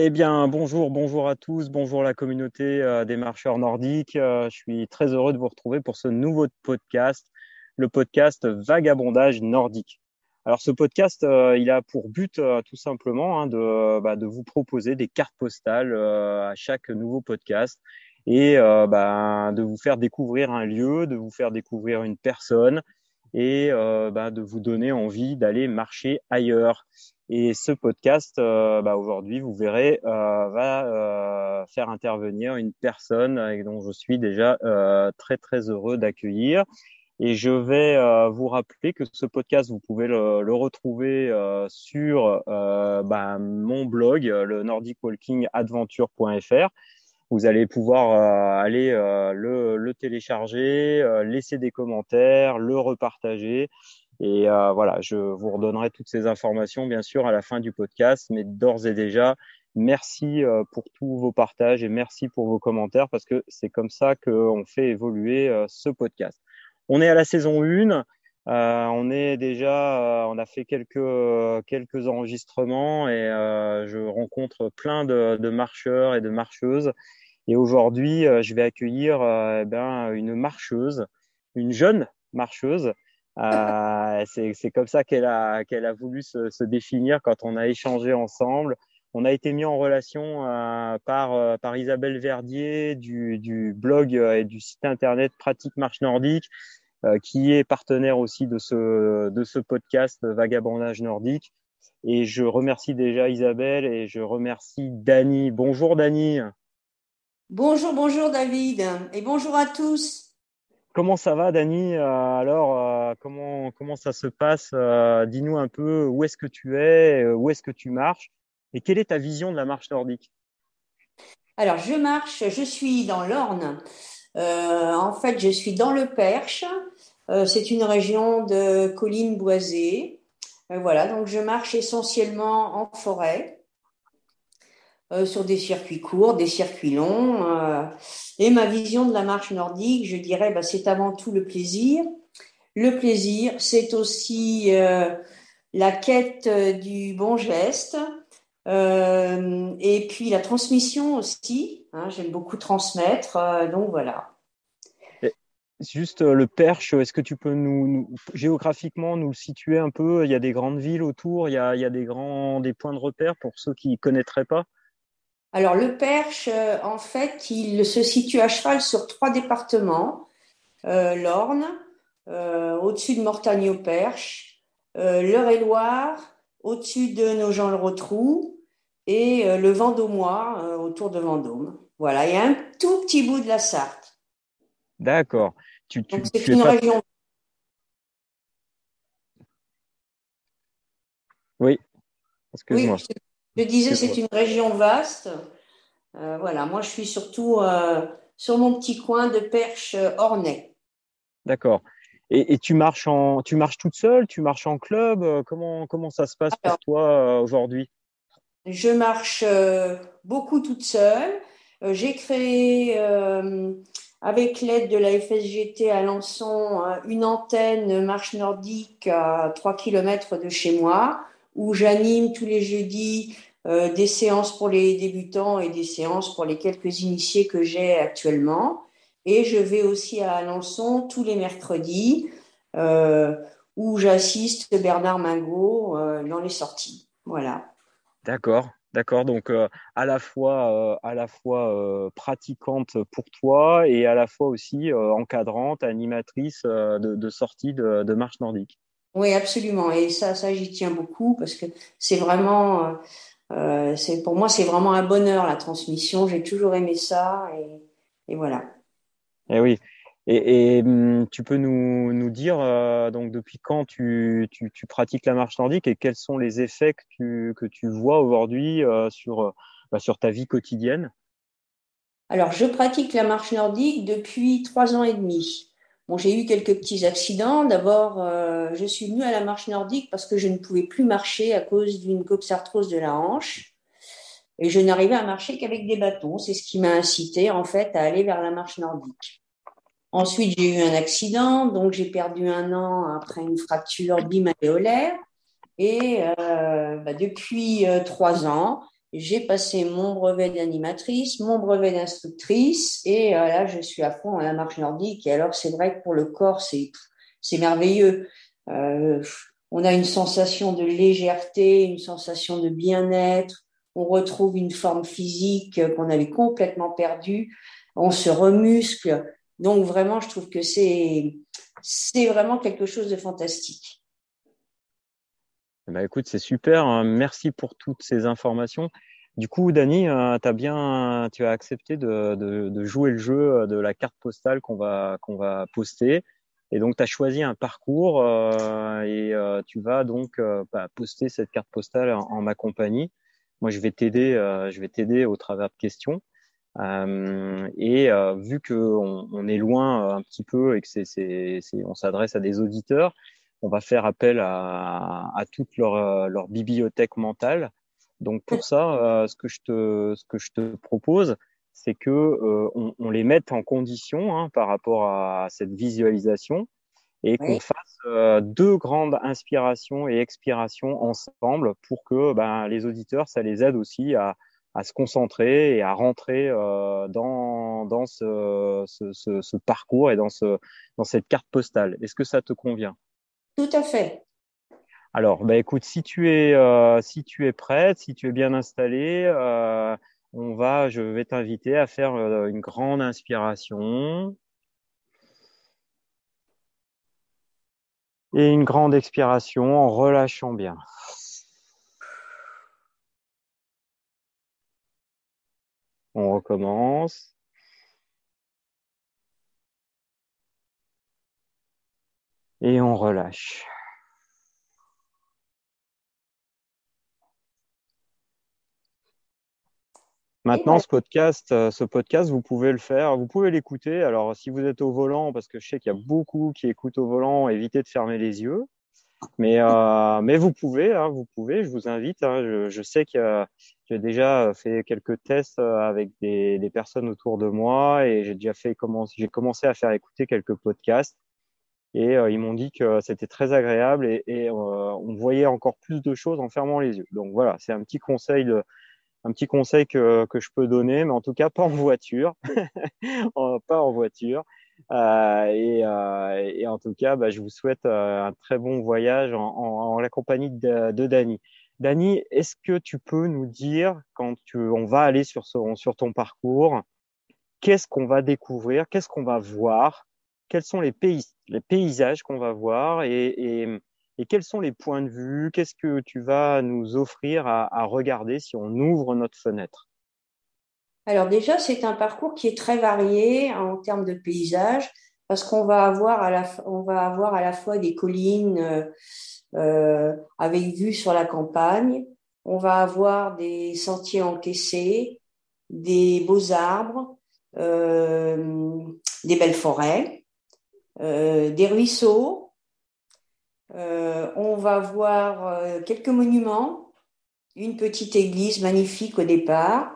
Eh bien, bonjour, bonjour à tous, bonjour la communauté euh, des marcheurs nordiques. Euh, je suis très heureux de vous retrouver pour ce nouveau podcast, le podcast Vagabondage nordique. Alors, ce podcast, euh, il a pour but tout simplement hein, de, bah, de, vous proposer des cartes postales à chaque nouveau podcast et bah, de vous faire découvrir un lieu, de vous faire découvrir une personne et bah, de vous donner envie d'aller marcher ailleurs. Et ce podcast, euh, bah, aujourd'hui, vous verrez, euh, va euh, faire intervenir une personne dont je suis déjà très très heureux d'accueillir. Et je vais vous rappeler que ce podcast, vous pouvez le, retrouver sur bah, mon blog, le nordicwalkingadventure.fr. Vous allez pouvoir aller le, le, télécharger, laisser des commentaires, le repartager. Et euh, voilà, je vous redonnerai toutes ces informations, bien sûr, à la fin du podcast. Mais d'ores et déjà, merci euh, pour tous vos partages et merci pour vos commentaires parce que c'est comme ça qu'on fait évoluer euh, ce podcast. On est à la saison 1. Euh, on est déjà, on a fait quelques quelques enregistrements et je rencontre plein de, de, marcheurs et de marcheuses. Et aujourd'hui, je vais accueillir eh ben, une marcheuse, une jeune marcheuse euh, c'est comme ça qu'elle a, qu'elle a voulu se, se, définir quand on a échangé ensemble. On a été mis en relation euh, par, euh, par Isabelle Verdier du, du, blog et du site internet Pratique Marche Nordique, qui est partenaire aussi de ce, de ce podcast Vagabondage Nordique. Et je remercie déjà Isabelle et je remercie Dani. Bonjour Dani. Bonjour, bonjour David et bonjour à tous. Comment ça va, Dani euh, Alors, euh, comment, comment ça se passe euh, Dis-nous un peu où est-ce que tu es, où est-ce que tu marches et quelle est ta vision de la marche nordique? Alors, je marche, je suis dans l'Orne. en fait, je suis dans le Perche. C'est une région de collines boisées. voilà, donc je marche essentiellement en forêt. Euh, sur des circuits courts, des circuits longs. Euh, et ma vision de la marche nordique, je dirais, bah, c'est avant tout le plaisir. Le plaisir, c'est aussi euh, la quête du bon geste. et puis la transmission aussi. Hein, J'aime beaucoup transmettre. donc voilà. Juste le Perche, est-ce que tu peux nous, géographiquement nous situer un peu? Il y a des grandes villes autour, il y a, il y a des grands des points de repère pour ceux qui ne connaîtraient pas? Alors le Perche, euh, en fait, il se situe à cheval sur trois départements. Euh, L'Orne, euh, au-dessus de Mortagne-au-Perche, l'Eure-et-Loire, au-dessus de Nogent-le-Rotrou, et le Vendômois, autour de Vendôme. Voilà, il y a un tout petit bout de la Sarthe. D'accord. Tu, tu, c'est une région. Oui, excuse-moi. Oui, je disais, c'est une région vaste. Euh, voilà, moi, je suis surtout euh, sur mon petit coin de perche euh, ornais. D'accord. Et, tu marches en, tu marches toute seule, tu marches en club. Comment comment ça se passe pour toi aujourd'hui? Je marche beaucoup toute seule. J'ai créé avec l'aide de la FSGT à Lançon une antenne marche nordique à 3 km de chez moi où j'anime tous les jeudis euh, des séances pour les débutants et des séances pour les quelques initiés que j'ai actuellement. Et je vais aussi à Alençon tous les mercredis euh, où j'assiste Bernard Mingot euh, dans les sorties. Voilà. D'accord. D'accord, donc à la fois, à la fois pratiquante pour toi et à la fois aussi encadrante, animatrice de, de sortie de, de, marche nordique. Oui, absolument. Et ça, ça j'y tiens beaucoup parce que c'est vraiment, euh, c'est pour moi, c'est vraiment un bonheur la transmission. J'ai toujours aimé ça et, et voilà. Et eh oui. Et, et hum, tu peux nous, nous dire euh, donc depuis quand tu, tu, tu, pratiques la marche nordique et quels sont les effets que tu, que tu vois aujourd'hui euh, sur, bah, sur ta vie quotidienne? Alors, je pratique la marche nordique depuis trois ans et demi. Bon, j'ai eu quelques petits accidents. D'abord, euh, je suis venue à la marche nordique parce que je ne pouvais plus marcher à cause d'une coxarthrose de la hanche. Et je n'arrivais à marcher qu'avec des bâtons. C'est ce qui m'a incité, en fait, à aller vers la marche nordique. Ensuite, j'ai eu un accident, donc j'ai perdu un an après une fracture bimalléolaire. Et euh, bah, depuis euh, trois ans, j'ai passé mon brevet d'animatrice, mon brevet d'instructrice, et euh, là, je suis à fond à la marche nordique. Et alors, c'est vrai que pour le corps, c'est c'est merveilleux. Euh, on a une sensation de légèreté, une sensation de bien-être. On retrouve une forme physique qu'on avait complètement perdue. On se remuscle. Donc vraiment, je trouve que c'est c'est vraiment quelque chose de fantastique. Bah écoute, c'est super. Hein. Merci pour toutes ces informations. Du coup, Dani, euh, as bien, tu as accepté de, de, de, jouer le jeu de la carte postale qu'on va qu'on va poster. Et donc, tu as choisi un parcours euh, et euh, tu vas donc euh, bah, poster cette carte postale en, ma compagnie. Moi, je vais t'aider, euh, je vais t'aider au travers de questions. et vu que on, on, est loin un petit peu et que c'est on s'adresse à des auditeurs, on va faire appel à, à toute leur, euh, leur bibliothèque mentale. Donc pour ça, euh, ce que je te, ce que je te propose, c'est que euh, on, on, les mette en condition hein, par rapport à cette visualisation et oui. qu'on fasse euh, deux grandes inspirations et expirations ensemble pour que ben, les auditeurs, ça les aide aussi à, à se concentrer et à rentrer euh, dans, dans ce, ce, ce, ce, parcours et dans, ce, dans cette carte postale. Est-ce que ça te convient? Tout à fait. Alors, bah, écoute, si tu es euh, si tu es prête, si tu es bien installée, euh, on va, je vais t'inviter à faire euh, une grande inspiration et une grande expiration en relâchant bien. On recommence. Et on relâche. Maintenant, ce podcast, euh, ce podcast, vous pouvez le faire, vous pouvez l'écouter. Alors, si vous êtes au volant, parce que je sais qu'il y a beaucoup qui écoutent au volant, évitez de fermer les yeux. Mais, euh, mais vous pouvez, hein, vous pouvez. Je vous invite. Hein, je, je, sais que j'ai déjà fait quelques tests euh, avec des, des personnes autour de moi et j'ai déjà fait j'ai commencé à faire écouter quelques podcasts et euh, ils m'ont dit que c'était très agréable et, et euh, on voyait encore plus de choses en fermant les yeux. Donc voilà, c'est un petit conseil de, un petit conseil que, que je peux donner, mais en tout cas pas en voiture, pas en voiture. Euh, et, euh, et, en tout cas, bah, je vous souhaite euh, un très bon voyage en, en, en la compagnie de, de Dani. Dani, est-ce que tu peux nous dire quand tu, on va aller sur, ce, sur ton parcours, qu'est-ce qu'on va découvrir, qu'est-ce qu'on va voir quels sont les, pays, les paysages qu'on va voir et, quels sont les points de vue, qu'est-ce que tu vas nous offrir à, regarder si on ouvre notre fenêtre? Alors déjà, c'est un parcours qui est très varié en termes de paysages parce qu'on va avoir à la, va avoir à la fois des collines euh, euh, avec vue sur la campagne, on va avoir des sentiers encaissés, des beaux arbres, euh, des belles forêts. Euh, des ruisseaux. Euh, on va voir euh, quelques monuments, une petite église magnifique au départ.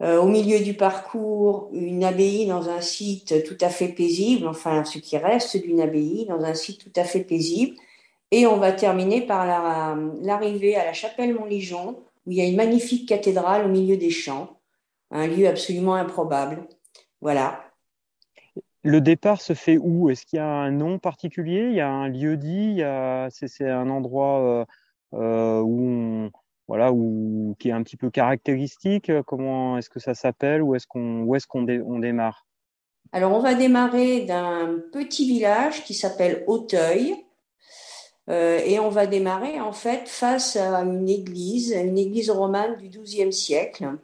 au milieu du parcours, une abbaye dans un site tout à fait paisible, enfin ce qui reste d'une abbaye dans un site tout à fait paisible. Et on va terminer par l'arrivée la, à la chapelle Montligeon, où il y a une magnifique cathédrale au milieu des champs, un lieu absolument improbable. Voilà. Le départ se fait où? Est-ce qu'il y a un nom particulier? Il y a un lieu dit? C'est un endroit euh, euh, où on, voilà, où, qui est un petit peu caractéristique? Comment est-ce que ça s'appelle? Où est-ce qu'on où est-ce qu'on dé, on démarre? Alors on va démarrer d'un petit village qui s'appelle Auteuil. Euh, et on va démarrer en fait face à une église, une église romane du XIIe siècle,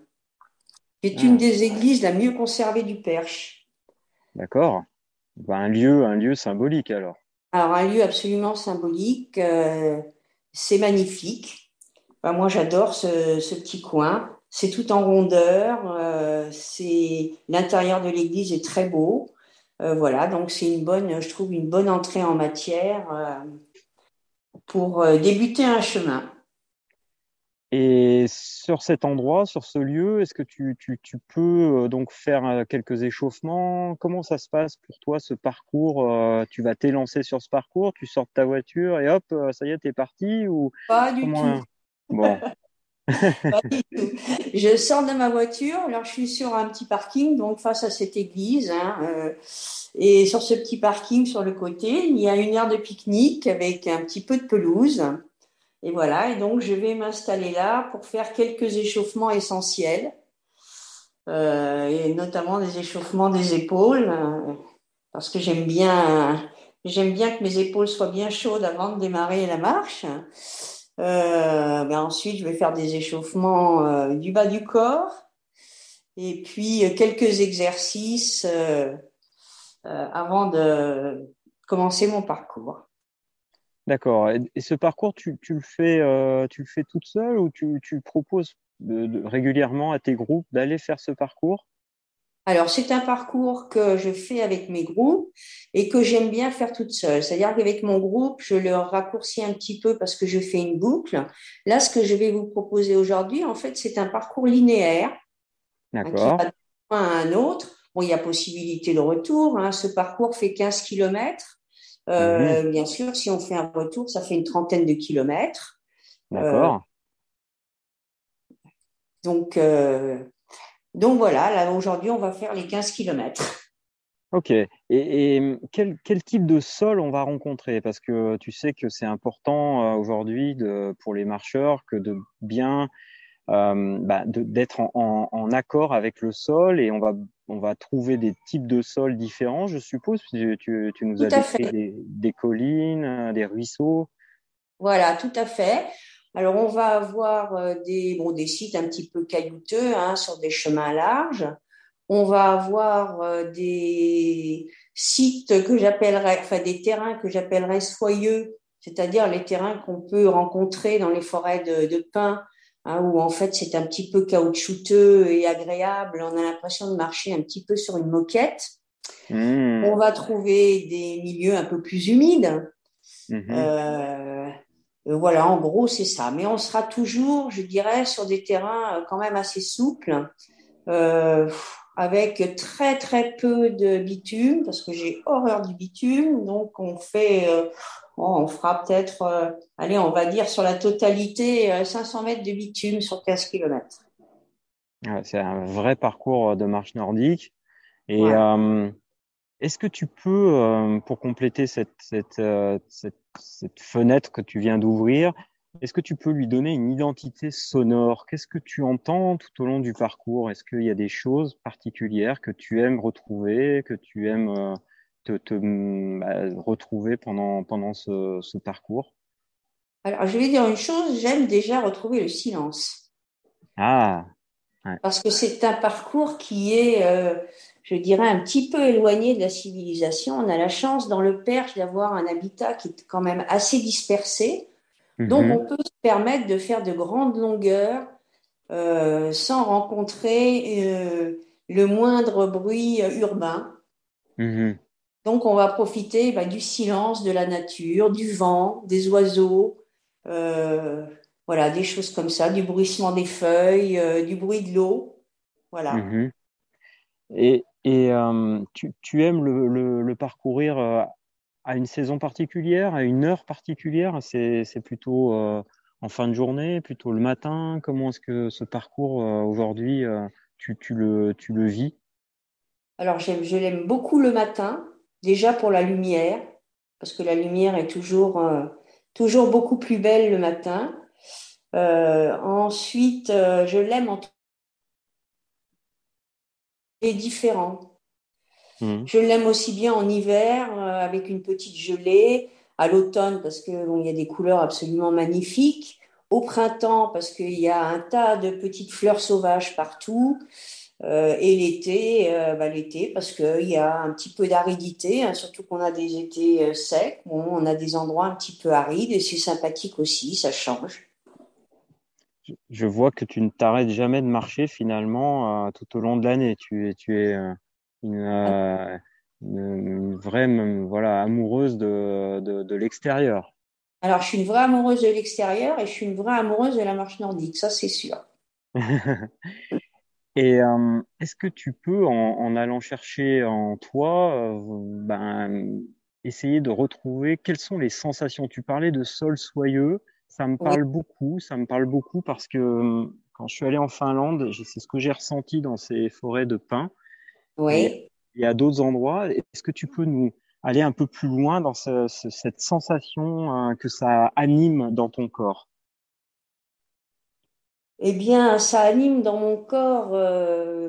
qui est une ah. des églises la mieux conservée du Perche. D'accord. Ben, un lieu, symbolique alors. Alors un lieu absolument symbolique. Euh, c'est magnifique. Moi j'adore ce, petit coin. C'est tout en rondeur. Euh, c'est l'intérieur de l'église est très beau. Euh, voilà, donc c'est une bonne, je trouve une bonne entrée en matière pour débuter un chemin. Et sur cet endroit, sur ce lieu, est-ce que tu, tu, tu, peux euh, donc faire euh, quelques échauffements? Comment ça se passe pour toi ce parcours euh, Tu vas t'élancer sur ce parcours, tu sors de ta voiture et hop, ça y est, t'es parti ou Pas du tout. Bon. Je sors de ma voiture, alors je suis sur un petit parking, donc face à cette église. Hein, euh, et sur ce petit parking, sur le côté, il y a une aire de pique-nique avec un petit peu de pelouse. Et voilà, et donc je vais m'installer là pour faire quelques échauffements essentiels, euh, et notamment des échauffements des épaules, euh, parce que j'aime bien, j'aime bien que mes épaules soient bien chaudes avant de démarrer la marche. Euh, ben ensuite, je vais faire des échauffements euh, du bas du corps et puis quelques exercices avant de commencer mon parcours. D'accord. Et ce parcours, tu, tu le fais, tu le fais toute seule ou tu, tu proposes régulièrement à tes groupes d'aller faire ce parcours? Alors, c'est un parcours que je fais avec mes groupes et que j'aime bien faire toute seule. C'est-à-dire qu'avec mon groupe, je le raccourcis un petit peu parce que je fais une boucle. Là, ce que je vais vous proposer aujourd'hui, en fait, c'est un parcours linéaire. D'accord. Qui va d'un à un autre. Bon, il y a possibilité de retour. Hein. Ce parcours fait 15 kilomètres. Euh, mhm. Bien sûr, si on fait un retour, ça fait une trentaine de kilomètres. D'accord. Euh, donc, euh, donc voilà, là aujourd'hui, on va faire les 15 km. Ok. Et, quel, type de sol on va rencontrer? Parce que tu sais que c'est important euh, aujourd'hui pour les marcheurs que de bien euh, bah, d'être en, accord avec le sol et on va on va trouver des types de sols différents, je suppose. Tu, tu, nous as décrit des, collines, des ruisseaux. Voilà, tout à fait. Alors, on va avoir euh, des, bon, des sites un petit peu caillouteux hein, sur des chemins larges. On va avoir euh, des sites que j'appellerais, enfin des terrains que j'appellerais soyeux, c'est-à-dire les terrains qu'on peut rencontrer dans les forêts de, de pins, hein, où en fait c'est un petit peu caoutchouteux et agréable. On a l'impression de marcher un petit peu sur une moquette. Mmh. On va trouver des milieux un peu plus humides. Mmh. Euh, voilà, en gros, c'est ça. Mais on sera toujours, je dirais, sur des terrains euh, quand même assez souples, euh, avec très très peu de bitume, parce que j'ai horreur du bitume. Donc on fait, on fera peut-être, allez, on va dire sur la totalité 500 mètres de bitume sur 15 km. c'est un vrai parcours de marche nordique. Et est-ce que tu peux, euh, pour compléter euh, cette, fenêtre que tu viens d'ouvrir, est-ce que tu peux lui donner une identité sonore? Qu'est-ce que tu entends tout au long du parcours? Est-ce qu'il y a des choses particulières que tu aimes retrouver, que tu aimes euh, te, bah, retrouver pendant, pendant ce, parcours? Alors, je vais dire une chose, j'aime déjà retrouver le silence. Ah Parce que c'est un parcours qui est je dirais, un petit peu éloigné de la civilisation. On a la chance dans le Perche d'avoir un habitat qui est quand même assez dispersé. Donc, mhm. on peut se permettre de faire de grandes longueurs euh, sans rencontrer euh, le moindre bruit urbain. Mhm. Donc, on va profiter bah, du silence, de la nature, du vent, des oiseaux, euh, voilà, des choses comme ça, du bruissement des feuilles, du bruit de l'eau. Voilà. Mhm. Et, et euh, tu, tu, aimes le, le, parcourir euh, à une saison particulière, à une heure particulière? C'est plutôt euh, en fin de journée, plutôt le matin? Comment est-ce que ce parcours aujourd'hui, tu, tu, le, tu le vis? Alors, je l'aime beaucoup le matin, déjà pour la lumière, parce que la lumière est toujours, toujours beaucoup plus belle le matin. ensuite, je l'aime en est différent. Mmh. Je l'aime aussi bien en hiver euh, avec une petite gelée, à l'automne parce que bon, il y a des couleurs absolument magnifiques, au printemps parce qu'il y a un tas de petites fleurs sauvages partout, euh, et l'été, euh, bah, l'été parce qu'il y a un petit peu d'aridité, hein, surtout qu'on a des étés secs, bon, on a des endroits un petit peu arides et c'est sympathique aussi, ça change je vois que tu ne t'arrêtes jamais de marcher finalement euh, tout au long de l'année. Tu, tu es euh, euh, une, vraie voilà, amoureuse de, de, l'extérieur. Alors, je suis une vraie amoureuse de l'extérieur et je suis une vraie amoureuse de la marche nordique, ça c'est sûr. et est-ce que tu peux, en, allant chercher en toi, ben, essayer de retrouver quelles sont les sensations? Tu parlais de sol soyeux. ça me parle beaucoup. Ça me parle beaucoup parce que hum, quand je suis allé en Finlande, c'est ce que j'ai ressenti dans ces forêts de pins. Oui. Et, à d'autres endroits. Est-ce que tu peux nous aller un peu plus loin dans cette sensation hein, que ça anime dans ton corps? Eh bien, ça anime dans mon corps, euh,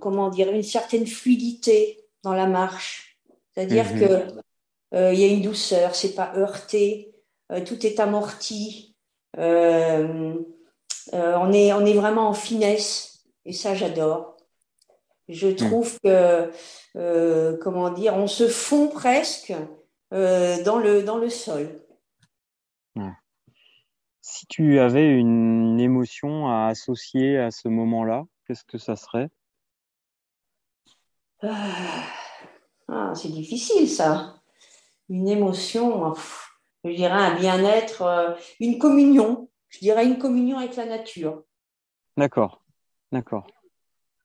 comment dire, une certaine fluidité dans la marche. C'est-à-dire qu'il mhm. que euh, il y a une douceur, c'est pas heurté, euh, tout est amorti. on est on est vraiment en finesse et ça j'adore. Je mhm. trouve que comment dire, on se fond presque dans le dans le sol. Si tu avais une émotion à associer à ce moment-là, qu'est-ce que ça serait? Ah, ah, C'est difficile ça. Une émotion, je dirais un bien-être, euh, une communion. Je dirais une communion avec la nature. D'accord, d'accord.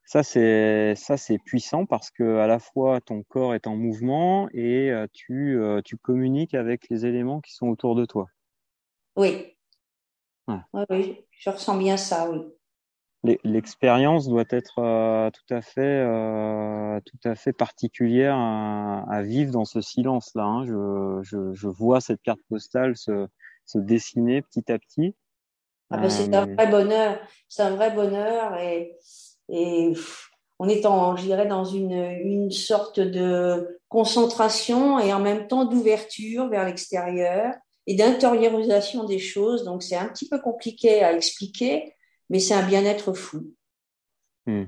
Ça c'est ça c'est puissant parce que à la fois ton corps est en mouvement et euh, tu euh, tu communiques avec les éléments qui sont autour de toi. Oui, oui, je ressens bien ça, oui. L'expérience doit être euh, tout à fait, euh, tout à fait particulière à, vivre dans ce silence-là. Hein. Je, je, je, vois cette carte postale se, se dessiner petit à petit. Ah ben, c'est un euh, vrai bonheur, c'est un vrai bonheur et, et on est en, je dirais, dans une, une sorte de concentration et en même temps d'ouverture vers l'extérieur et d'intériorisation des choses. Donc, c'est un petit peu compliqué à expliquer, mais c'est un bien-être fou. Hmm.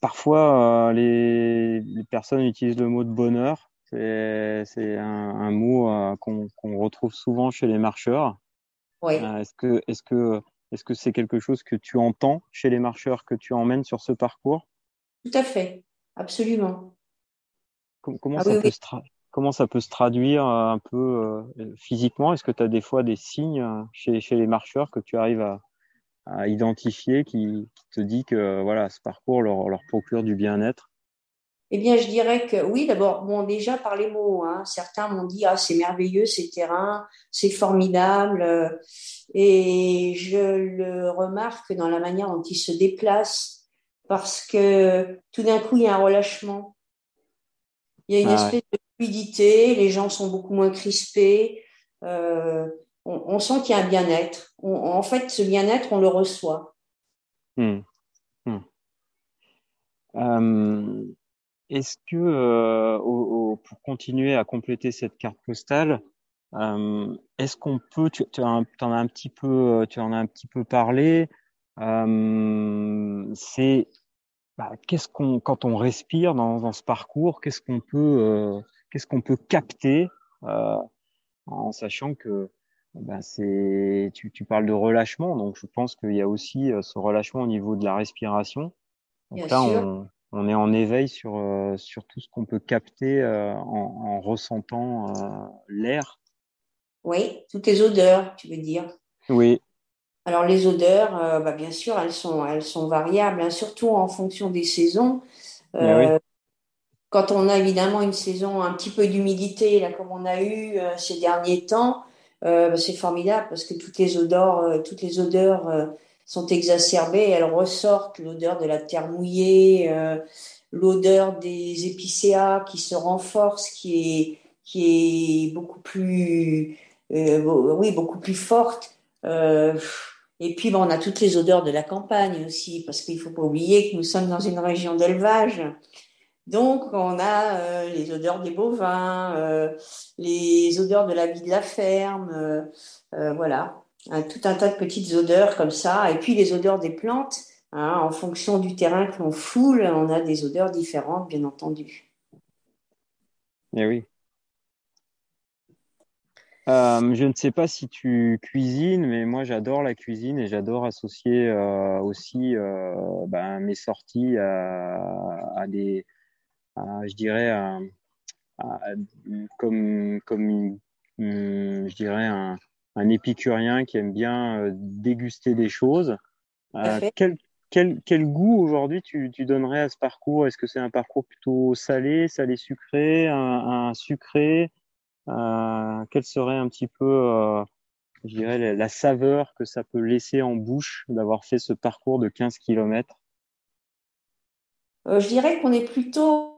Parfois, euh, les, les, personnes utilisent le mot de bonheur. C'est un, un, mot euh, qu'on retrouve souvent chez les marcheurs. Oui. Euh, est-ce que c'est quelque chose que tu entends chez les marcheurs que tu emmènes sur ce parcours? Tout à fait, absolument. Comment, ah ça peut se comment ça peut se traduire euh, un peu euh, physiquement? Est-ce que tu as des fois des signes euh, chez, chez, les marcheurs que tu arrives à, à identifier qui, qui, te dit que voilà, ce parcours leur, leur procure du bien-être? Eh bien, je dirais que oui, d'abord, bon, déjà par les mots, hein, certains m'ont dit ah c'est merveilleux ces terrains, c'est formidable, et je le remarque dans la manière dont ils se déplacent, parce que tout d'un coup il y a un relâchement, il y a une ah espèce les gens sont beaucoup moins crispés. Euh, on, sent qu'il y a un bien-être. En fait, ce bien-être, on le reçoit. Hmm. Hmm. Euh, est-ce que, euh, pour continuer à compléter cette carte postale, est-ce qu'on peut, tu, en as un petit peu, tu en as un petit peu parlé, c'est bah, qu'est-ce qu'on, quand on respire dans ce parcours, qu'est-ce qu'on peut, qu'est-ce qu'on peut capter euh, en sachant que ben c'est tu, tu, parles de relâchement, donc je pense qu'il y a aussi euh, ce relâchement au niveau de la respiration. Donc là, on, on, est en éveil sur, euh, sur tout ce qu'on peut capter en, en, ressentant l'air. Oui, toutes les odeurs, tu veux dire. Oui. Alors les odeurs, bah, bien sûr, elles sont, elles sont variables, hein, surtout en fonction des saisons. oui quand on a évidemment une saison un petit peu d'humidité, là comme on a eu euh, ces derniers temps, euh, bah, c'est formidable parce que toutes les odeurs, euh, toutes les odeurs sont exacerbées. Elles ressortent l'odeur de la terre mouillée, l'odeur des épicéas qui se renforce, qui est qui est beaucoup plus, oui, beaucoup plus forte. et puis, bon, on a toutes les odeurs de la campagne aussi, parce qu'il faut pas oublier que nous sommes dans une région d'élevage. Donc, on a euh, les odeurs des bovins, euh, les odeurs de la vie de la ferme, euh, voilà, tout un tas de petites odeurs comme ça. Et puis les odeurs des plantes, hein, en fonction du terrain que l'on foule, on a des odeurs différentes, bien entendu. Eh oui. je ne sais pas si tu cuisines, mais moi j'adore la cuisine et j'adore associer aussi ben, mes sorties à des, je dirais, comme, comme je dirais, un, un, épicurien qui aime bien euh, déguster des choses. Euh, quel, quel, quel, goût aujourd'hui tu, tu, donnerais à ce parcours? Est-ce que c'est un parcours plutôt salé, salé-sucré, un, un, sucré? Euh, Quel serait un petit peu je dirais, la, saveur que ça peut laisser en bouche d'avoir fait ce parcours de 15 km euh, Je dirais qu'on est plutôt,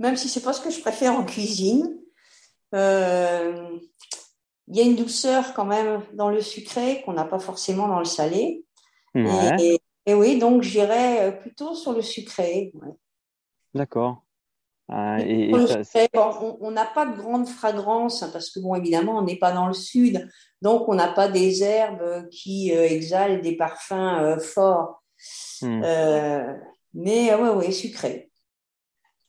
même si c'est pas ce que je préfère en cuisine, euh, il y a une douceur quand même dans le sucré qu'on n'a pas forcément dans le salé. Et, oui, donc j'irais plutôt sur le sucré. D'accord. Ah, on n'a pas de grande fragrance hein, parce que, bon, évidemment, on n'est pas dans le sud, donc on n'a pas des herbes qui euh, exhalent des parfums euh, forts. Hmm. Euh, mais oui, ouais, sucré.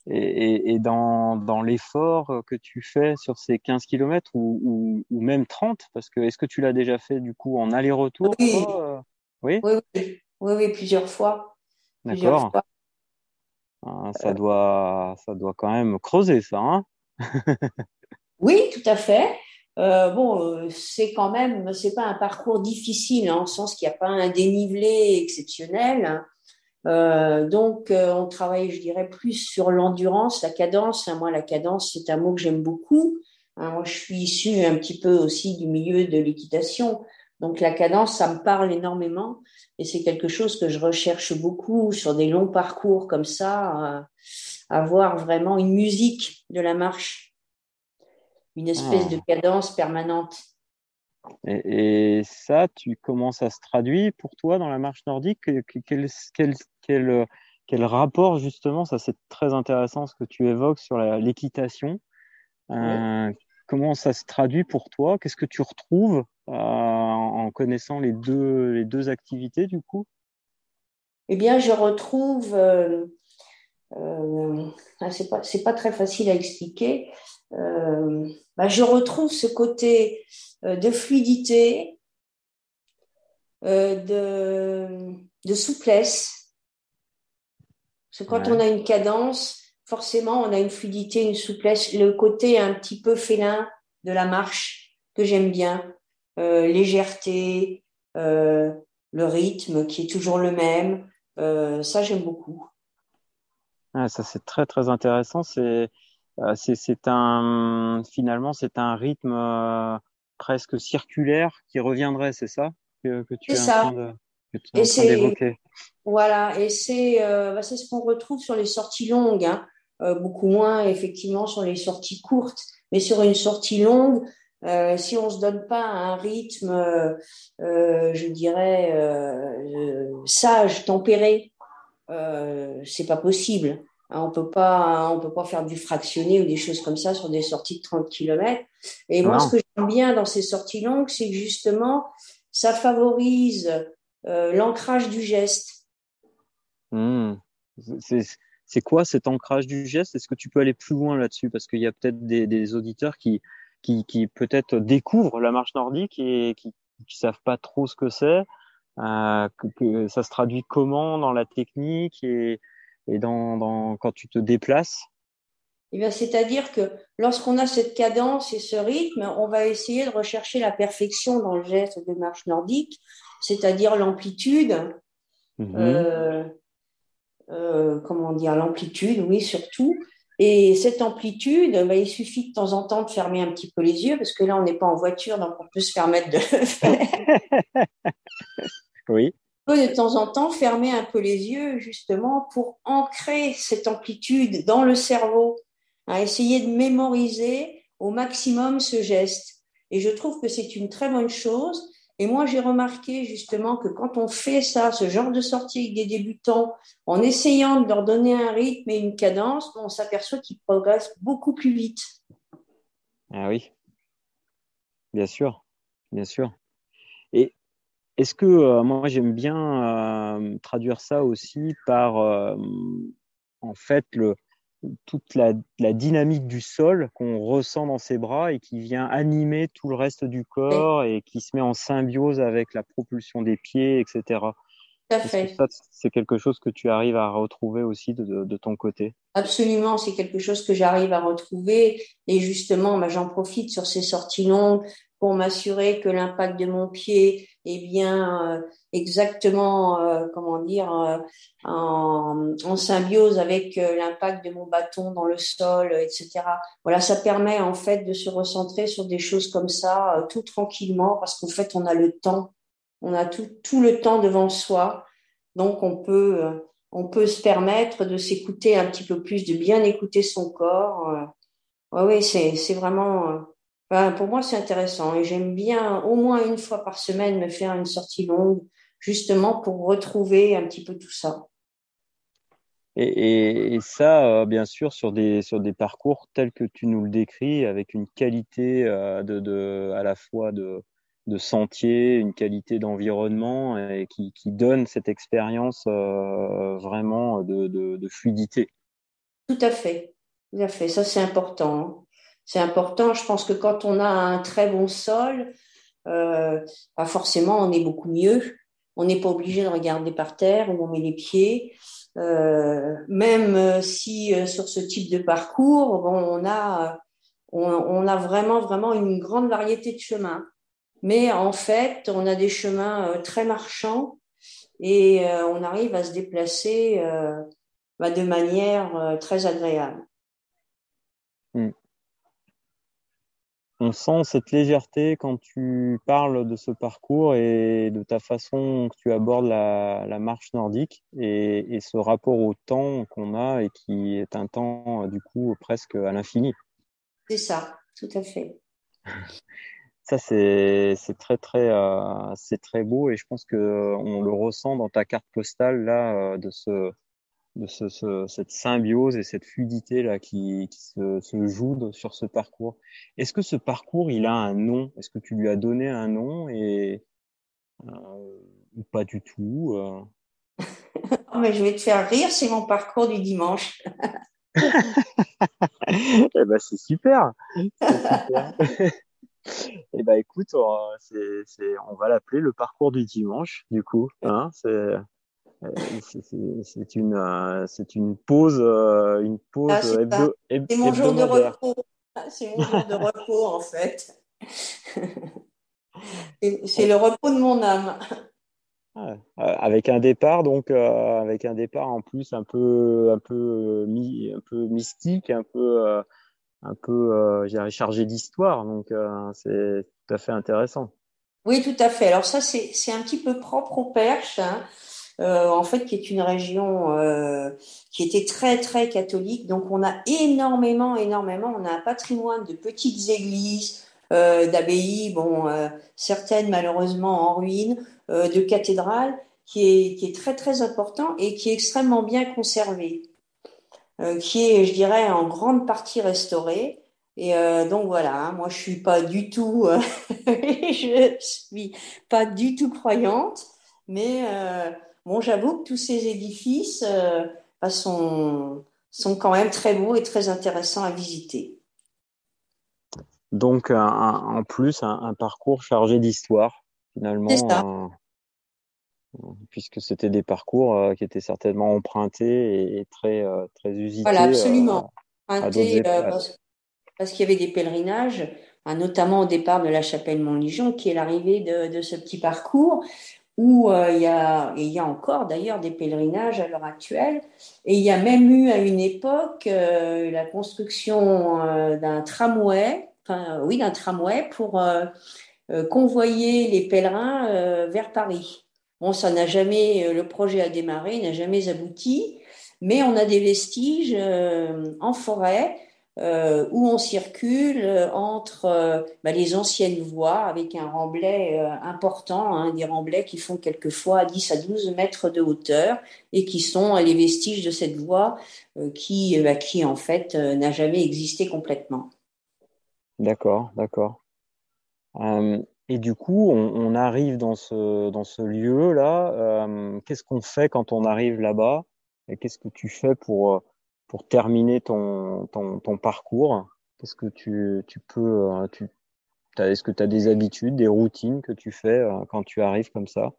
Et, dans, dans l'effort que tu fais sur ces 15 km ou, ou, même 30, parce que est-ce que tu l'as déjà fait du coup en aller-retour oui. oui? oui, oui, plusieurs fois. D'accord. Hein, ça, doit, ça doit quand même creuser, ça. Hein? Oui, tout à fait. Euh, bon, euh, c'est quand même, c'est pas un parcours difficile, en hein, sens qu'il n'y a pas un dénivelé exceptionnel. Euh, donc, on travaille, je dirais, plus sur l'endurance, la cadence. Moi, la cadence, c'est un mot que j'aime beaucoup. moi, je suis issu un petit peu aussi du milieu de l'équitation. Donc la cadence, ça me parle énormément et c'est quelque chose que je recherche beaucoup sur des longs parcours comme ça, euh, avoir vraiment une musique de la marche, une espèce de ah. cadence permanente. Et, ça, tu commences à se traduire pour toi dans la marche nordique? Quel, quel, quel, quel rapport justement, ça c'est très intéressant ce que tu évoques sur l'équitation. Euh, comment ça se traduit pour toi? Qu'est-ce que tu retrouves euh, en connaissant les deux, les deux activités du coup? Eh bien, je retrouve, euh, euh, c'est pas, pas très facile à expliquer, bah, je retrouve ce côté de fluidité, de, de, souplesse. Parce que quand on a une cadence, forcément, on a une fluidité, une souplesse, le côté un petit peu félin de la marche que j'aime bien. Euh, légèreté, euh, le rythme qui est toujours le même. Euh, ça, j'aime beaucoup. Ah, ça, c'est très, très intéressant. C'est, c'est, un, finalement, c'est un rythme presque circulaire qui reviendrait, c'est ça que, tu es ça. en train d'évoquer? Voilà, et c'est, bah, c'est ce qu'on retrouve sur les sorties longues, hein. beaucoup moins effectivement sur les sorties courtes, mais sur une sortie longue, euh, si on se donne pas un rythme, euh, euh, je dirais sage, tempéré, c'est pas possible. Hein, on peut pas, on peut pas faire du fractionné ou des choses comme ça sur des sorties de 30 km. Et moi, ce que bien dans ces sorties longues, c'est que justement, ça favorise l'ancrage du geste. Mmh. C'est quoi cet ancrage du geste? Est-ce que tu peux aller plus loin là-dessus? Parce qu'il y a peut-être des, auditeurs qui, qui, peut-être découvrent la marche nordique et qui ne savent pas trop ce que c'est, euh, que, ça se traduit comment dans la technique et, et dans, quand tu te déplaces? Eh c'est-à-dire que lorsqu'on a cette cadence et ce rythme, on va essayer de rechercher la perfection dans le geste de marche nordique, c'est-à-dire l'amplitude, mm-hmm. euh, euh, comment dire, l'amplitude, oui, surtout, et cette amplitude, bah, il suffit de temps en temps de fermer un petit peu les yeux, parce que là, on n'est pas en voiture, donc on peut se permettre de le faire. oui. On peut de temps en temps fermer un peu les yeux, justement, pour ancrer cette amplitude dans le cerveau, à essayer de mémoriser au maximum ce geste. Et je trouve que c'est une très bonne chose et moi, j'ai remarqué justement que quand on fait ça, ce genre de sortie avec des débutants, en essayant de leur donner un rythme et une cadence, on s'aperçoit qu'ils progressent beaucoup plus vite. Ah oui, bien sûr, bien sûr. Et est-ce que euh, moi, j'aime bien euh, traduire ça aussi par, euh, en fait, le, toute la, dynamique du sol qu'on ressent dans ses bras et qui vient animer tout le reste du corps et qui se met en symbiose avec la propulsion des pieds, etc. C'est quelque chose que tu arrives à retrouver aussi de, ton côté? Absolument, c'est quelque chose que j'arrive à retrouver. Et justement, bah, j'en profite sur ces sorties longues pour m'assurer que l'impact de mon pied est bien euh, exactement, euh, comment dire, euh, en, symbiose avec l'impact de mon bâton dans le sol, etc. Voilà, ça permet en fait de se recentrer sur des choses comme ça, tout tranquillement, parce qu'en fait, on a le temps, on a tout, tout le temps devant soi, donc on peut, on peut se permettre de s'écouter un petit peu plus, de bien écouter son corps. Oui, oui, c'est, c'est pour moi, c'est intéressant et j'aime bien au moins une fois par semaine me faire une sortie longue, justement pour retrouver un petit peu tout ça. Et, ça, euh, bien sûr, sur des, sur des parcours tels que tu nous le décris, avec une qualité euh, de, de, à la fois de, de sentier, une qualité d'environnement et qui, qui donne cette expérience euh, vraiment de, de, de, fluidité. Tout à fait, tout à fait. Ça, c'est important. C'est important. Je pense que quand on a un très bon sol, euh, bah forcément, on est beaucoup mieux. On n'est pas obligé de regarder par terre où on met les pieds. Euh, même si euh, sur ce type de parcours, bon, on a, on, a vraiment, vraiment une grande variété de chemins. Mais en fait, on a des chemins euh, très marchands et euh, on arrive à se déplacer bah, de manière très agréable. Hmm on sent cette légèreté quand tu parles de ce parcours et de ta façon que tu abordes la, marche nordique et, ce rapport au temps qu'on a et qui est un temps du coup presque à l'infini. C'est ça, tout à fait. Ça c'est très très euh, c'est très beau et je pense que on le ressent dans ta carte postale là euh, de ce de ce, cette symbiose et cette fluidité là qui, qui se, se, joue sur ce parcours. Est-ce que ce parcours il a un nom? Est-ce que tu lui as donné un nom et euh, ou pas du tout euh? oh, mais je vais te faire rire, c'est mon parcours du dimanche. eh ben c'est super. super. eh ben écoute, c'est, on va l'appeler le parcours du dimanche du coup. Hein, c'est c'est une, euh, c'est une pause, euh, une pause ah, hebdo, C'est mon jour de repos. Ah, c'est mon jour de repos en fait. c'est le repos de mon âme. avec un départ donc avec un départ en plus un peu un peu mi, un peu mystique un peu un peu chargé d'histoire donc c'est tout à fait intéressant oui tout à fait alors ça c'est c'est un petit peu propre au Perche hein. Euh, en fait, qui est une région euh, qui était très très catholique. Donc, on a énormément, énormément, on a un patrimoine de petites églises, euh, d'abbayes, bon, certaines malheureusement en ruine, de cathédrales, qui est, qui est très très important et qui est extrêmement bien conservé, qui est, je dirais, en grande partie restauré. Et donc voilà, hein, moi je suis pas du tout, je suis pas du tout croyante, mais Bon, j'avoue que tous ces édifices euh, bah, sont, sont quand même très beaux et très intéressants à visiter. Donc, en plus, un, parcours chargé d'histoire, finalement. Ça. puisque c'était des parcours euh, qui étaient certainement empruntés et, très, euh, très usités. Voilà, absolument. Empruntés parce, parce qu'il y avait des pèlerinages, hein, notamment au départ de la chapelle Montligeon, qui est l'arrivée de, de, ce petit parcours où euh, il, y a, y a encore d'ailleurs des pèlerinages à l'heure actuelle. Et il y a même eu à une époque euh, la construction euh, d'un tramway, enfin oui, d'un tramway pour convoyer les pèlerins vers Paris. Bon, ça n'a jamais, le projet a démarré, n'a jamais abouti, mais on a des vestiges en forêt euh, où on circule euh, entre euh, bah, les anciennes voies avec un remblai important, hein, des remblais qui font quelquefois 10 à 12 mètres de hauteur et qui sont les vestiges de cette voie qui, bah, qui en fait n'a jamais existé complètement. D'accord, d'accord. et du coup, on, arrive dans ce lieu-là. Qu'est-ce qu'on fait quand on arrive là-bas Et qu'est-ce que tu fais pour pour terminer ton, ton, parcours Qu'est-ce que tu, tu peux, euh, tu, est-ce que tu as des habitudes, des routines que tu fais euh, quand tu arrives comme ça?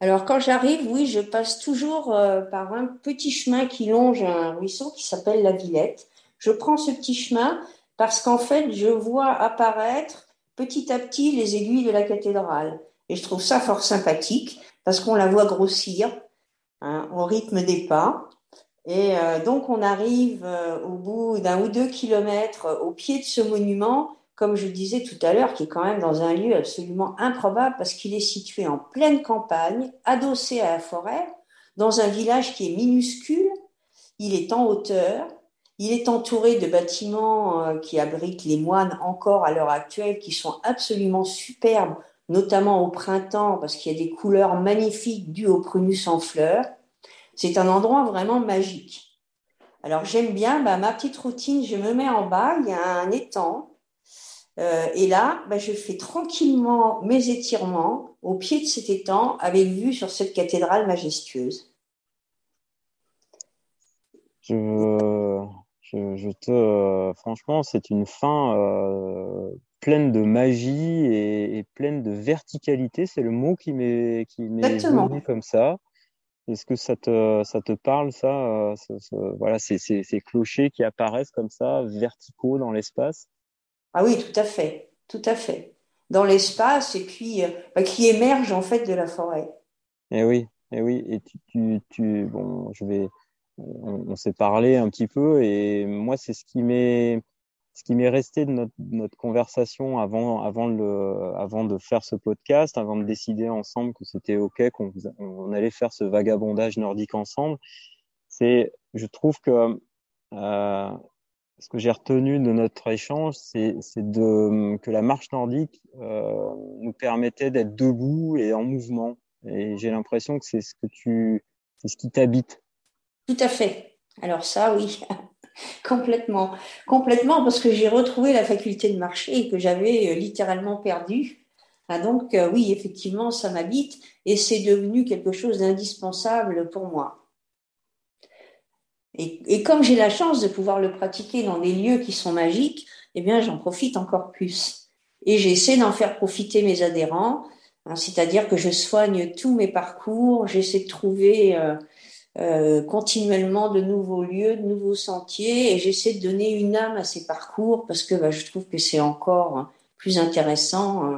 Alors quand j'arrive, oui, je passe toujours euh, par un petit chemin qui longe un ruisseau qui s'appelle la Villette. Je prends ce petit chemin parce qu'en fait, je vois apparaître petit à petit les aiguilles de la cathédrale. Et je trouve ça fort sympathique parce qu'on la voit grossir hein, au rythme des pas. Et euh, donc on arrive euh, au bout d'un ou deux kilomètres euh, au pied de ce monument, comme je disais tout à l'heure, qui est quand même dans un lieu absolument improbable parce qu'il est situé en pleine campagne, adossé à la forêt, dans un village qui est minuscule. Il est en hauteur. Il est entouré de bâtiments qui abritent les moines encore à l'heure actuelle, qui sont absolument superbes notamment au printemps, parce qu'il y a des couleurs magnifiques dues au prunus en fleurs. C'est un endroit vraiment magique. Alors j'aime bien bah, ma petite routine, je me mets en bas, il y a un étang, euh, et là, bah, je fais tranquillement mes étirements au pied de cet étang avec vue sur cette cathédrale majestueuse. Je, je, te, franchement, c'est une fin euh, pleine de magie et, pleine de verticalité. C'est le mot qui m'est qui m'est venu comme ça. Est-ce que ça te ça te parle ça, Voilà, ces, ces, ces clochers qui apparaissent comme ça, verticaux dans l'espace? Ah oui, tout à fait, tout à fait. Dans l'espace et puis euh, bah, qui émergent en fait de la forêt. Eh oui, eh oui. Et tu, tu, tu bon, je vais, on, on s'est parlé un petit peu et moi c'est ce qui m'est ce qui m'est resté de notre, conversation avant, de faire ce podcast, avant de décider ensemble que c'était OK, qu'on on allait faire ce vagabondage nordique ensemble, c'est, je trouve que euh, ce que j'ai retenu de notre échange, c'est que la marche nordique euh, nous permettait d'être debout et en mouvement. Et j'ai l'impression que c'est ce qui t'habite. Tout à fait. Alors ça, oui. Complètement, complètement, parce que j'ai retrouvé la faculté de marcher que j'avais euh, littéralement perdue. Ah, donc euh, oui, effectivement, ça m'habite et c'est devenu quelque chose d'indispensable pour moi. Et, comme j'ai la chance de pouvoir le pratiquer dans des lieux qui sont magiques, eh bien, j'en profite encore plus. Et j'essaie d'en faire profiter mes adhérents, hein, c'est-à-dire que je soigne tous mes parcours, j'essaie de trouver euh, euh, continuellement de nouveaux lieux, de nouveaux sentiers, et j'essaie de donner une âme à ces parcours parce que bah, je trouve que c'est encore plus intéressant euh,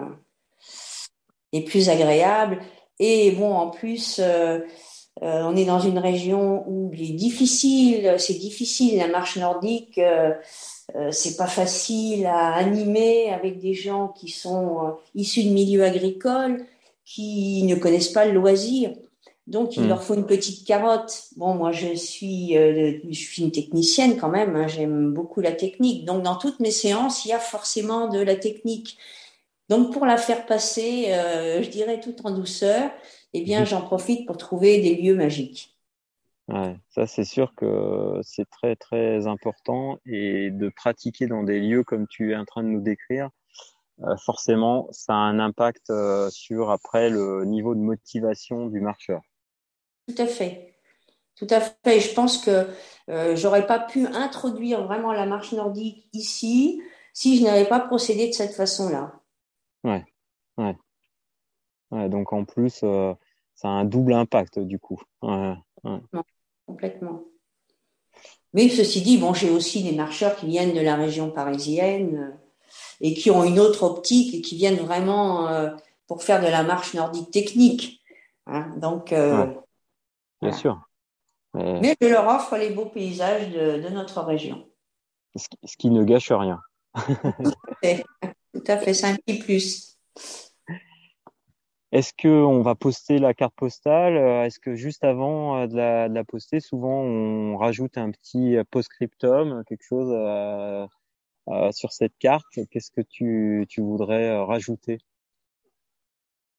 et plus agréable. Et bon, en plus, euh, on est dans une région où il est difficile, c'est difficile la marche nordique. c'est pas facile à animer avec des gens qui sont issus de milieux agricoles, qui ne connaissent pas le loisir. Donc, il hmm. leur faut une petite carotte. Bon, moi, je suis, euh, je suis une technicienne quand même. Hein, J'aime beaucoup la technique. Donc, dans toutes mes séances, il y a forcément de la technique. Donc, pour la faire passer, euh, je dirais tout en douceur, eh bien, j'en profite pour trouver des lieux magiques. Ouais, ça, c'est sûr que c'est très, très important. Et de pratiquer dans des lieux comme tu es en train de nous décrire, euh, forcément, ça a un impact sur après le niveau de motivation du marcheur. Tout à fait. Tout à fait. Je pense que euh, j'aurais pas pu introduire vraiment la marche nordique ici si je n'avais pas procédé de cette façon-là. Ouais, ouais. donc en plus, euh, ça a un double impact du coup. complètement. Mais ceci dit, bon, j'ai aussi des marcheurs qui viennent de la région parisienne euh, et qui ont une autre optique et qui viennent vraiment euh, pour faire de la marche nordique technique. Hein. Donc, Bien sûr. Mais... je leur offre les beaux paysages de, notre région. Ce qui, ne gâche rien. Tout à fait, c'est un petit plus. Est-ce qu'on va poster la carte postale? Est-ce que juste avant euh, de la, poster, souvent on rajoute un petit post-scriptum, quelque chose euh, euh, sur cette carte? Qu'est-ce que tu, tu voudrais rajouter?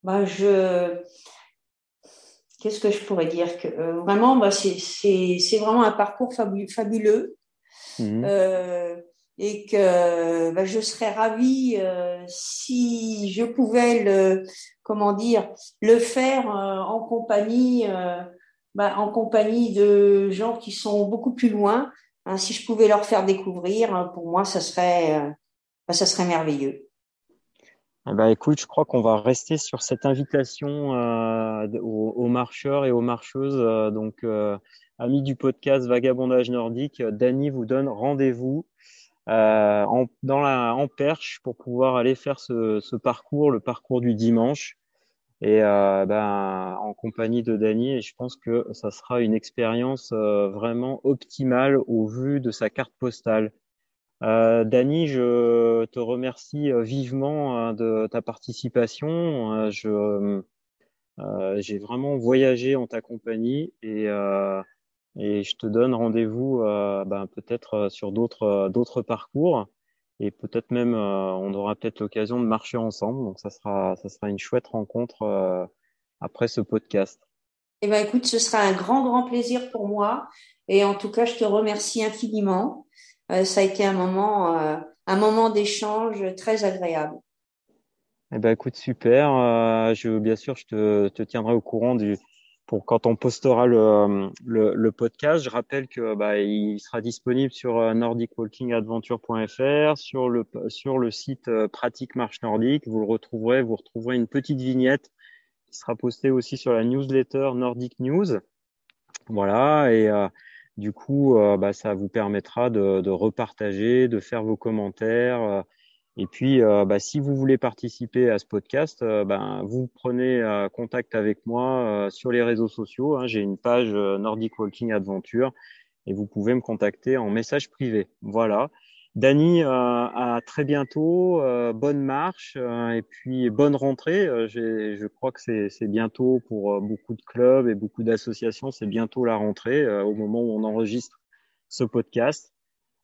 Bah, je, qu'est-ce que je pourrais dire que euh, vraiment bah, c'est vraiment un parcours fabuleux. Mhm. euh, et que bah, je serais ravie euh, si je pouvais le comment dire le faire en compagnie bah, en compagnie de gens qui sont beaucoup plus loin hein, si je pouvais leur faire découvrir hein, pour moi ça serait ça serait merveilleux eh ben, écoute, je crois qu'on va rester sur cette invitation euh, aux, marcheurs et aux marcheuses. Euh, donc, euh, amis du podcast Vagabondage Nordique, Dany vous donne rendez-vous en, dans la, en perche pour pouvoir aller faire ce, ce parcours, le parcours du dimanche et euh, ben, en compagnie de Dany. Et je pense que ça sera une expérience euh, vraiment optimale au vu de sa carte postale. Euh, je te remercie euh, vivement hein, de ta participation. Euh, je, j'ai vraiment voyagé en ta compagnie et, et je te donne rendez-vous ben, peut-être sur d'autres d'autres parcours et peut-être même euh, on aura peut-être l'occasion de marcher ensemble. Donc ça sera ça sera une chouette rencontre euh, après ce podcast. Eh ben écoute, ce sera un grand grand plaisir pour moi et en tout cas je te remercie infiniment. Euh, ça a été un moment un moment d'échange très agréable. Eh ben écoute super. je bien sûr je te, te tiendrai au courant du pour quand on postera le, le, le, podcast. Je rappelle que bah, il sera disponible sur euh, nordicwalkingadventure.fr, sur le sur le site euh, Pratique Marche Nordique. Vous le retrouverez, vous retrouverez une petite vignette qui sera postée aussi sur la newsletter Nordic News. Voilà et euh, du coup, bah, ça vous permettra de, de, repartager, de faire vos commentaires et puis, euh, bah, si vous voulez participer à ce podcast, euh, ben, vous prenez euh, contact avec moi sur les réseaux sociaux. Hein. J'ai une page Nordic Walking Adventure et vous pouvez me contacter en message privé. Voilà. Dany, à très bientôt. bonne marche et puis bonne rentrée. je crois que c'est bientôt pour beaucoup de clubs et beaucoup d'associations. C'est bientôt la rentrée au moment où on enregistre ce podcast.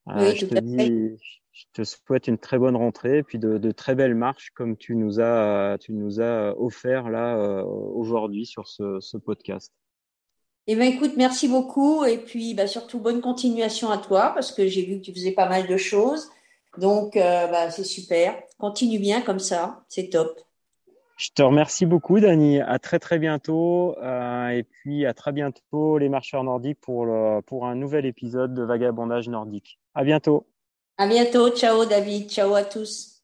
Oui, je te dis, je te souhaite une très bonne rentrée et puis de, de, très belles marches comme tu nous as, tu nous as offert là euh, aujourd'hui sur ce, ce podcast. Eh ben écoute, merci beaucoup et puis bah, surtout bonne continuation à toi parce que j'ai vu que tu faisais pas mal de choses. Donc euh, bah, c'est super. Continue bien comme ça, c'est top. Je te remercie beaucoup, Dani. À très très bientôt euh, et puis à très bientôt les marcheurs nordiques pour le, pour un nouvel épisode de Vagabondage nordique. À bientôt. À bientôt. Ciao David. Ciao à tous.